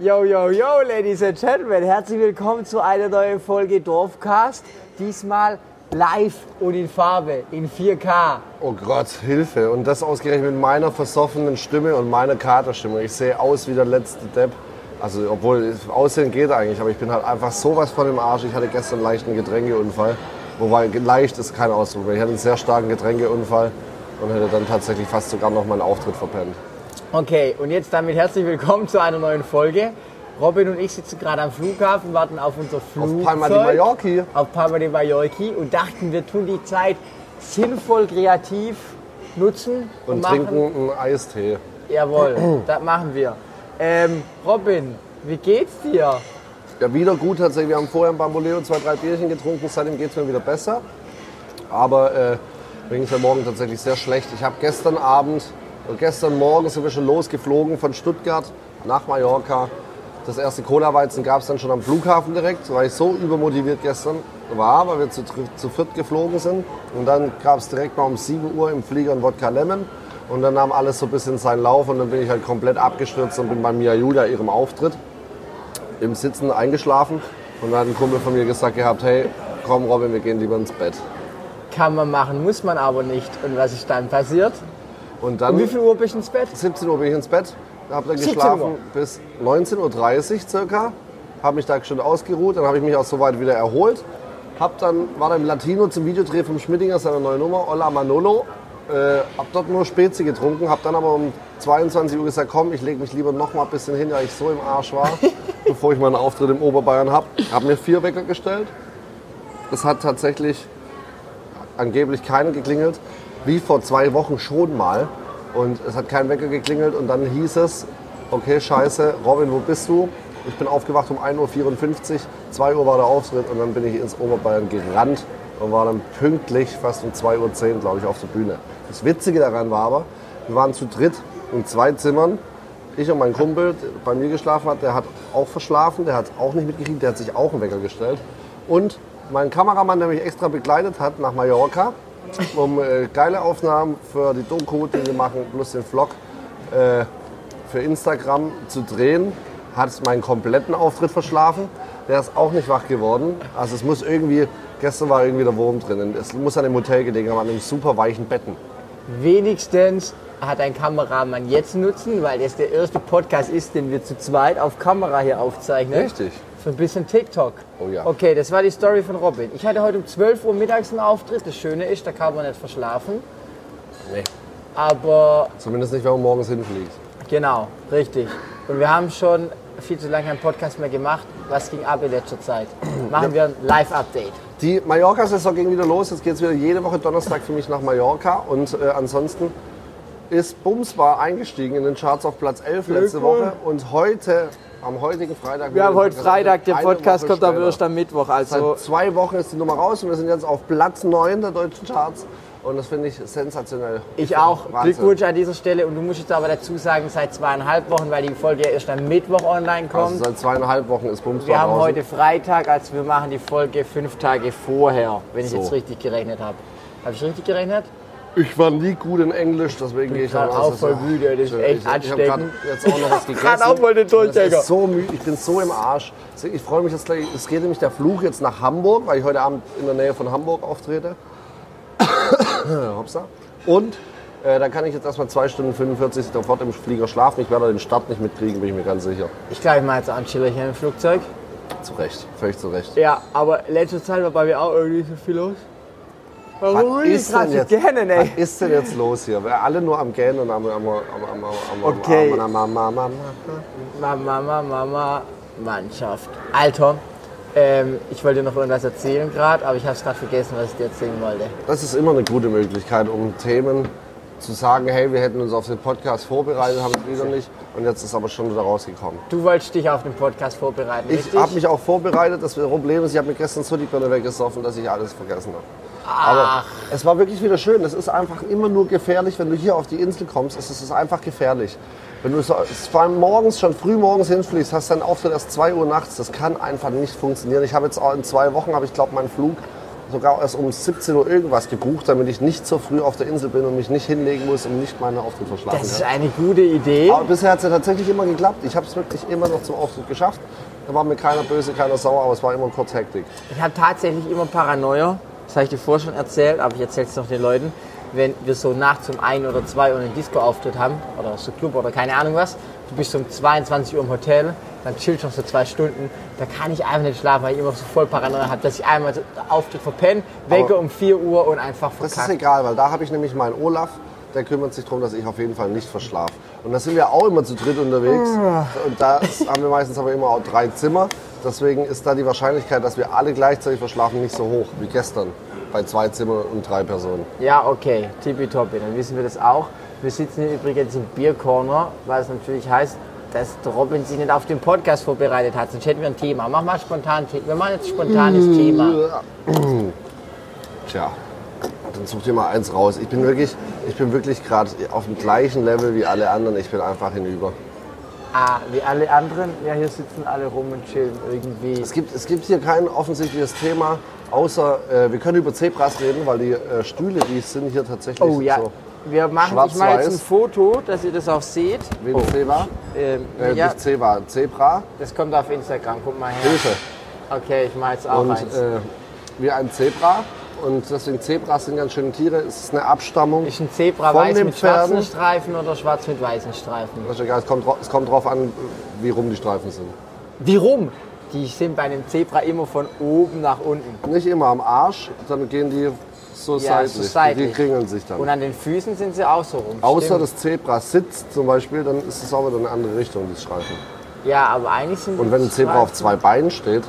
Yo, yo, yo, Ladies and Gentlemen, herzlich willkommen zu einer neuen Folge Dorfcast. Diesmal live und in Farbe, in 4K. Oh Gott, Hilfe. Und das ausgerechnet mit meiner versoffenen Stimme und meiner Katerstimme. Ich sehe aus wie der letzte Depp. Also, obwohl, Aussehen geht eigentlich, aber ich bin halt einfach sowas von im Arsch. Ich hatte gestern einen leichten Getränkeunfall. Wobei, leicht ist kein Ausdruck. Ich hatte einen sehr starken Getränkeunfall und hätte dann tatsächlich fast sogar noch meinen Auftritt verpennt. Okay, und jetzt damit herzlich willkommen zu einer neuen Folge. Robin und ich sitzen gerade am Flughafen, warten auf unser Flugzeug. Auf Palma de Mallorca. Auf Palma de Mallorca und dachten, wir tun die Zeit sinnvoll, kreativ nutzen. Und, Und, machen, trinken einen Eistee. Jawohl, das machen wir. Ähm, Robin, wie geht's dir? Ja, wieder gut tatsächlich. Wir haben vorher im Bamboleo zwei, drei Bierchen getrunken. Seitdem geht es mir wieder besser. Aber äh, mir ging es ja morgen tatsächlich sehr schlecht. Ich habe gestern Abend und gestern Morgen sind wir schon losgeflogen von Stuttgart nach Mallorca. Das erste Cola-Weizen gab es dann schon am Flughafen direkt, weil ich so übermotiviert gestern war, weil wir zu, zu viert geflogen sind. Und dann gab es direkt mal um 7 Uhr im Flieger ein Wodka Lemon. Und dann nahm alles so ein bisschen seinen Lauf und dann bin ich halt komplett abgestürzt und bin bei Mia Julia ihrem Auftritt im Sitzen eingeschlafen. Und dann hat ein Kumpel von mir gesagt gehabt, hey, komm Robin, wir gehen lieber ins Bett. Kann man machen, muss man aber nicht. Und was ist dann passiert? Und dann Um wie viel Uhr bist du ins Bett? 17 Uhr bin ich ins Bett, habe dann 17 geschlafen Uhr. bis 19.30 Uhr circa, habe mich da schon ausgeruht, dann habe ich mich auch soweit wieder erholt. Hab dann, war dann im Latino zum Videodreh vom Schmittinger, seiner neue Nummer, Olla Manolo. Äh, hab dort nur Spezi getrunken, hab dann aber um 22 Uhr gesagt, komm, ich lege mich lieber noch mal ein bisschen hin, weil ich so im Arsch war, bevor ich meinen Auftritt im Oberbayern hab. Hab mir vier Wecker gestellt. Es hat tatsächlich angeblich keiner geklingelt, wie vor zwei Wochen schon mal. Und es hat kein Wecker geklingelt und dann hieß es, okay, scheiße, Robin, wo bist du? Ich bin aufgewacht um 1.54 Uhr, 2 Uhr war der Auftritt und dann bin ich ins Oberbayern gerannt und war dann pünktlich fast um 2.10 Uhr, glaube ich, auf der Bühne. Das Witzige daran war aber, wir waren zu dritt in zwei Zimmern. Ich und mein Kumpel, der bei mir geschlafen hat, der hat auch verschlafen, der hat auch nicht mitgekriegt, der hat sich auch einen Wecker gestellt. Und mein Kameramann, der mich extra begleitet hat nach Mallorca, um äh, geile Aufnahmen für die Doku, die wir machen, plus den Vlog äh, für Instagram zu drehen, hat meinen kompletten Auftritt verschlafen. Der ist auch nicht wach geworden. Also es muss irgendwie, gestern war irgendwie der Wurm drin. Es muss an dem Hotel gelegen haben, an einem super weichen Betten. Wenigstens hat ein Kameramann jetzt Nutzen, weil das der erste Podcast ist, den wir zu zweit auf Kamera hier aufzeichnen. Richtig. Für ein bisschen TikTok. Oh ja. Okay, das war die Story von Robin. Ich hatte heute um 12 Uhr mittags einen Auftritt. Das Schöne ist, da kann man nicht verschlafen. Nee. Aber Zumindest nicht, wenn man morgens hinfliegt. genau, richtig. Und wir haben schon viel zu lange keinen Podcast mehr gemacht. Was ging ab in letzter Zeit? Machen wir ein Live-Update. Die Mallorca-Saison ging wieder los. Jetzt geht es wieder jede Woche Donnerstag für mich nach Mallorca. Und äh, ansonsten ist Bumsbar eingestiegen in den Charts auf Platz 11 letzte. Woche. Und heute, am heutigen Freitag... Wir haben heute Freitag, der Podcast Woche kommt aber erst am Mittwoch. Also Seit zwei Wochen ist die Nummer raus und wir sind jetzt auf Platz 9 der deutschen Charts. Und das finde ich sensationell. Ich auch. Wahnsinn. Glückwunsch an dieser Stelle. Und du musst jetzt aber dazu sagen, seit zweieinhalb Wochen, weil die Folge ja erst am Mittwoch online kommt. Also seit zweieinhalb Wochen ist Bumsbar wir haben draußen. heute Freitag, also wir machen die Folge fünf Tage vorher, wenn ich So. jetzt richtig gerechnet habe. Habe ich richtig gerechnet? Ich war nie gut in Englisch, deswegen gehe ich aus, auch voll müde, das ist Ich- echt ich, Ich habe ansteckend. jetzt auch noch was gegessen. Auch mal den Durchhänger. so müde, ich bin so im Arsch. Ich freue mich jetzt gleich, es geht nämlich der Flug jetzt nach Hamburg, weil ich heute Abend in der Nähe von Hamburg auftrete. Hopsa. Und äh, da kann ich jetzt erstmal 2 Stunden 45 sofort im Flieger schlafen. Ich werde den Start nicht mitkriegen, bin ich mir ganz sicher. Ich glaube, ich mache jetzt auch ein Chillerchen im Flugzeug. Zu Recht, völlig zu Recht. Ja, aber letzte Zeit war bei mir auch irgendwie so viel los. Warum Was ist, denn jetzt, gerne, ey? was ist denn jetzt los hier? Wir alle nur am Gähnen und am... am, am, am, am, am Okay. Am, am, am, am, am, Mama, Mama, Mama, Mannschaft. Alter, ähm, ich wollte dir noch irgendwas erzählen gerade, aber ich habe es gerade vergessen, was ich dir erzählen wollte. Das ist immer eine gute Möglichkeit, um Themen zu sagen, hey, wir hätten uns auf den Podcast vorbereitet, haben es wieder nicht. Und jetzt ist aber schon wieder rausgekommen. Du wolltest dich auf den Podcast vorbereiten, Ich habe mich auch vorbereitet. Das Problem ist, ich habe mir gestern so die Birne weggesoffen, dass ich alles vergessen habe. Aber es war wirklich wieder schön. Es ist einfach immer nur gefährlich, wenn du hier auf die Insel kommst. Es ist einfach gefährlich. Wenn du so, vor allem morgens, schon früh morgens hinfliegst, hast deinen Auftritt erst 2 Uhr nachts. Das kann einfach nicht funktionieren. Ich habe jetzt auch in zwei Wochen, habe ich glaube, meinen Flug sogar erst um 17 Uhr irgendwas gebucht, damit ich nicht so früh auf der Insel bin und mich nicht hinlegen muss und nicht meine Auftritt verschlafen Das ist kann. eine gute Idee. Aber bisher hat es ja tatsächlich immer geklappt. Ich habe es wirklich immer noch zum Auftritt geschafft. Da war mir keiner böse, keiner sauer, aber es war immer kurz Hektik. Ich habe tatsächlich immer Paranoia, das habe ich dir vorher schon erzählt, aber ich erzähle es noch den Leuten, wenn wir so nachts um ein oder zwei Uhr einen Disco-Auftritt haben, oder so Club oder keine Ahnung was, du bist um 22 Uhr im Hotel, dann chillst du noch so zwei Stunden, da kann ich einfach nicht schlafen, weil ich immer so voll Paranoia habe, dass ich einmal den Auftritt verpenne, wecke um 4 Uhr und einfach Das ist verkacke. egal, weil da habe ich nämlich meinen Olaf, der kümmert sich darum, dass ich auf jeden Fall nicht verschlafe. Und da sind wir auch immer zu dritt unterwegs. Und da haben wir meistens aber immer auch drei Zimmer. Deswegen ist da die Wahrscheinlichkeit, dass wir alle gleichzeitig verschlafen, nicht so hoch wie gestern bei zwei Zimmern und drei Personen. Ja, okay, tippitoppi, dann wissen wir das auch. Wir sitzen hier übrigens im Biercorner, weil es natürlich heißt, dass Robin sich nicht auf den Podcast vorbereitet hat, sonst hätten wir ein Thema. Mach mal spontan, wir machen jetzt ein spontanes Thema. Tja, dann such dir mal eins raus. Ich bin wirklich, ich bin wirklich gerade auf dem gleichen Level wie alle anderen. Ich bin einfach hinüber. Ah, wie alle anderen, ja, hier sitzen alle rum und chillen irgendwie. Es gibt, es gibt hier kein offensichtliches Thema, außer äh, wir können über Zebras reden, weil die äh, Stühle, die sind hier tatsächlich Oh ja, so wir machen, ich mache jetzt ein. Foto, dass ihr das auch seht. wie ein Zebra. Ähm, Äh, ja, Nicht Zebra, Zebra, das kommt auf Instagram, guck mal her. Hilfe. Okay, ich mache jetzt auch Und eins. äh, wie ein Zebra. Und deswegen Zebras sind ganz schöne Tiere. Es ist eine Abstammung. ist ein Zebra von weiß den mit schwarzen Pferden. Streifen oder schwarz mit weißen Streifen? Das ist egal, es kommt, es kommt drauf an, wie rum die Streifen sind. Wie rum? Die sind bei einem Zebra immer von oben nach unten. Nicht immer am Arsch, dann gehen die so Ja, seitlich. so seitlich. Die kringeln sich dann. Und an den Füßen sind sie auch so rum. Außer Stimmt. das Zebra sitzt zum Beispiel, dann ist es auch wieder eine andere Richtung, die Streifen. Ja, aber eigentlich sind Und wenn ein Zebra auf zwei Beinen steht,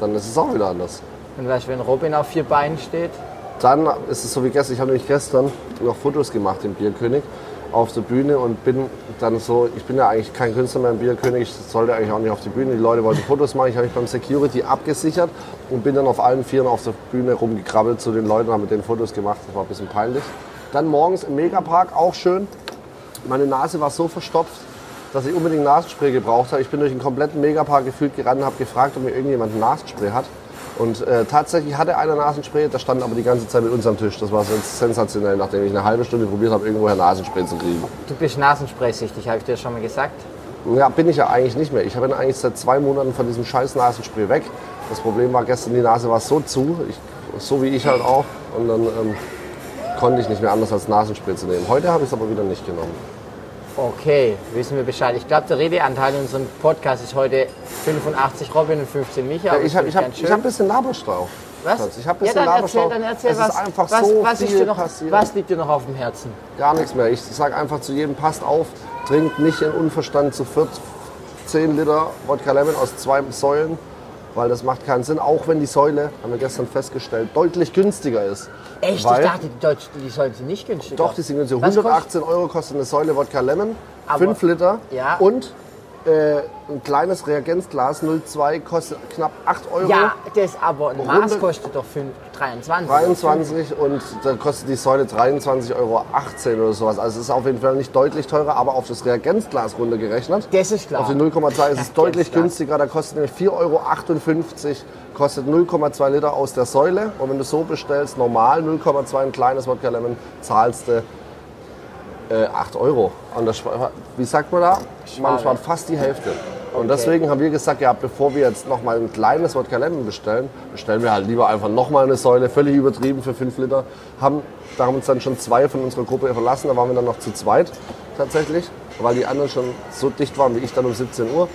dann ist es auch wieder anders. Und weißt wenn Robin auf vier Beinen steht? Dann ist es so wie gestern, ich habe nämlich gestern noch Fotos gemacht im Bierkönig auf der Bühne und bin dann so, ich bin ja eigentlich kein Künstler mehr im Bierkönig, ich sollte eigentlich auch nicht auf die Bühne, die Leute wollten Fotos machen, ich habe mich beim Security abgesichert und bin dann auf allen Vieren auf der Bühne rumgekrabbelt zu den Leuten, habe mit denen Fotos gemacht, das war ein bisschen peinlich. Dann morgens im Megapark, auch schön, meine Nase war so verstopft, dass ich unbedingt Nasenspray gebraucht habe. Ich bin durch den kompletten Megapark gefühlt gerannt und habe gefragt, ob mir irgendjemand Nasenspray hat. Und äh, tatsächlich hatte einer Nasenspray, der stand aber die ganze Zeit mit uns am Tisch. Das war sens- sensationell, nachdem ich eine halbe Stunde probiert habe, irgendwoher Nasenspray zu kriegen. Du bist Nasenspraysüchtig, habe ich dir schon mal gesagt. Ja, bin ich ja eigentlich nicht mehr. Ich bin eigentlich seit zwei Monaten von diesem scheiß Nasenspray weg. Das Problem war gestern, die Nase war so zu, ich, so wie ich halt auch. Und dann ähm, konnte ich nicht mehr anders als Nasenspray zu nehmen. Heute habe ich es aber wieder nicht genommen. Okay, wissen wir Bescheid. Ich glaube, der Redeanteil in unserem Podcast ist heute 85 Robin und 15 Micha. Ja, ich habe hab, hab ein bisschen Laberstau. was? Schatz. Ich habe ein ja, bisschen dann Laberstau. erzähl, dann erzähl, es was, ist einfach was, so was, viel noch, passiert. was liegt dir noch auf dem Herzen? Gar nichts mehr. Ich sage einfach zu jedem, passt auf, trinkt nicht in Unverstand zu viert 10 Liter Wodka Lemon aus zwei Säulen, weil das macht keinen Sinn. Auch wenn die Säule, haben wir gestern festgestellt, deutlich günstiger ist. Echt? Weil, ich dachte, die, Deutsch, die sollen sie nicht günstiger. Doch, die sind günstiger. Was kostet- 118 Euro kostet eine Säule Wodka Lemon, Aber- 5 Liter. Ja. Und äh, ein kleines Reagenzglas 02 kostet knapp 8 Euro. Ja, das aber ein Maß 100 kostet doch 5, 23. 23 und da kostet die Säule 23,18 Euro oder sowas. Also es ist auf jeden Fall nicht deutlich teurer, aber auf das Reagenzglas runtergerechnet. Das ist klar. Auf die 0,2 ist es deutlich günstiger. Da kostet nämlich 4,58 Euro, kostet 0,2 Liter aus der Säule. Und wenn du so bestellst, normal 0,2 ein kleines Wodka Lemon, zahlst du äh, 8 Euro. Und das, wie sagt man da? Man spart fast die Hälfte. Und Okay. deswegen haben wir gesagt, ja, bevor wir jetzt noch mal ein kleines Wodka Lemon bestellen, bestellen wir halt lieber einfach noch mal eine Säule, völlig übertrieben für 5 Liter. Haben, da haben uns dann schon zwei von unserer Gruppe verlassen, da waren wir dann noch zu zweit tatsächlich, weil die anderen schon so dicht waren wie ich dann um 17 Uhr.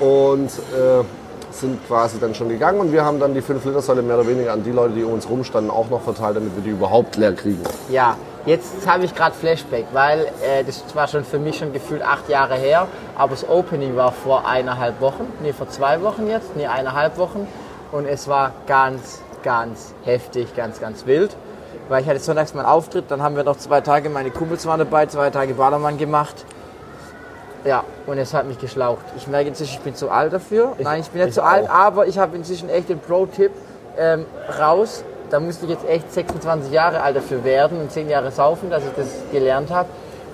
Und äh, sind quasi dann schon gegangen und wir haben dann die 5 Liter Säule mehr oder weniger an die Leute, die um uns rumstanden, auch noch verteilt, damit wir die überhaupt leer kriegen. Ja, jetzt habe ich gerade Flashback, weil äh, das war schon für mich schon gefühlt acht Jahre her, aber das Opening war vor eineinhalb Wochen, nee, vor zwei Wochen jetzt, nee, eineinhalb Wochen und es war ganz, ganz heftig, ganz, ganz wild, weil ich hatte sonntags meinen Auftritt, dann haben wir noch zwei Tage, meine Kumpels waren dabei, zwei Tage Ballermann gemacht. Ja, und es hat mich geschlaucht. Ich merke inzwischen, ich bin zu alt dafür. Nein, ich bin nicht ich zu alt, auch. aber ich habe inzwischen echt den Pro-Tipp ähm, raus. Da müsste ich jetzt echt 26 Jahre alt dafür werden und 10 Jahre saufen, dass ich das gelernt habe.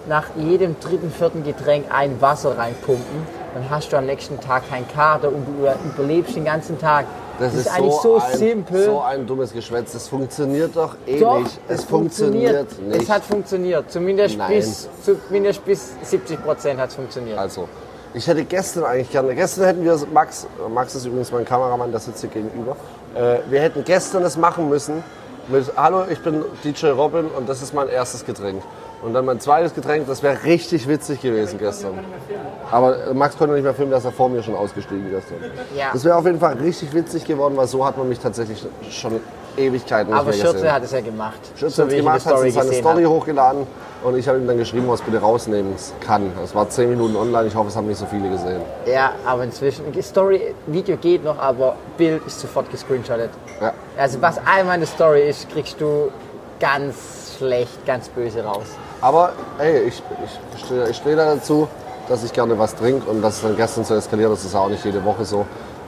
Nach jedem dritten, vierten Getränk ein Wasser reinpumpen, dann hast du am nächsten Tag keinen Kater und du überlebst den ganzen Tag. Das, ist, eigentlich so, ein, simpel. So ein dummes Geschwätz. Das funktioniert doch eh Doch, nicht. Es, funktioniert, nicht. Es hat funktioniert. Zumindest Nein. bis, zumindest bis 70 Prozent hat es funktioniert. Also, ich hätte gestern eigentlich gerne, gestern hätten wir, Max, Max ist übrigens mein Kameramann, der sitzt hier gegenüber, äh, wir hätten gestern das machen müssen mit, hallo, ich bin DJ Robin und das ist mein erstes Getränk. Und dann mein zweites Getränk, das wäre richtig witzig gewesen gestern. Aber äh, Max konnte nicht mehr filmen, dass er vor mir schon ausgestiegen gestern. Ja. Das wäre auf jeden Fall richtig witzig geworden, weil so hat man mich tatsächlich schon Ewigkeiten nicht Aber mehr Schürze gesehen. hat es ja gemacht. Schürze hat wie ich in gemacht, hat seine Story habe. hochgeladen und ich habe ihm dann geschrieben, was bitte rausnehmen kann. Es war 10 Minuten online, ich hoffe, es haben nicht so viele gesehen. Ja, aber inzwischen, Story, Video geht noch, aber Bild ist sofort gescreenshottet. Ja. Also was einmal eine Story ist, kriegst du ganz schlecht, ganz böse raus. Aber ey, ich, ich stehe ich stehe da dazu, dass ich gerne was trinke und dass es dann gestern so eskaliert, das ist auch nicht jede Woche so.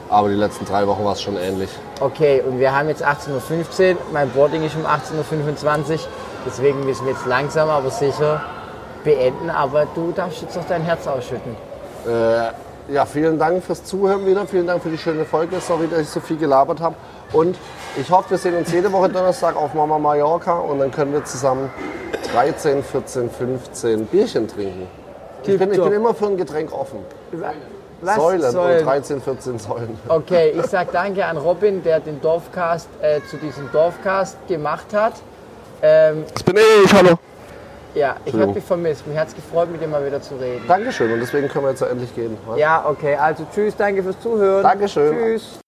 Aber die letzten drei Wochen war es schon ähnlich. Okay, und wir haben jetzt 18.15 Uhr, mein Boarding ist um 18.25 Uhr, deswegen müssen wir jetzt langsam aber sicher beenden, aber du darfst jetzt noch dein Herz ausschütten. Äh, ja, vielen Dank fürs Zuhören wieder. Vielen Dank für die schöne Folge. Sorry, dass ich so viel gelabert habe. Und ich hoffe, wir sehen uns jede Woche Donnerstag auf Mama Mallorca und dann können wir zusammen 13, 14, 15 Bierchen trinken. Ich bin, ich bin immer für ein Getränk offen. Was Säulen und 13, 14 Säulen. Okay, ich sag danke an Robin, der den Dorfcast äh, zu diesem Dorfcast gemacht hat. Ähm, Das bin ich, hallo. ja, ich habe dich vermisst. Mich hat's gefreut, mit dir mal wieder zu reden. Dankeschön und deswegen können wir jetzt ja endlich gehen. was? Ja, okay, also tschüss, danke fürs Zuhören. Dankeschön. Tschüss.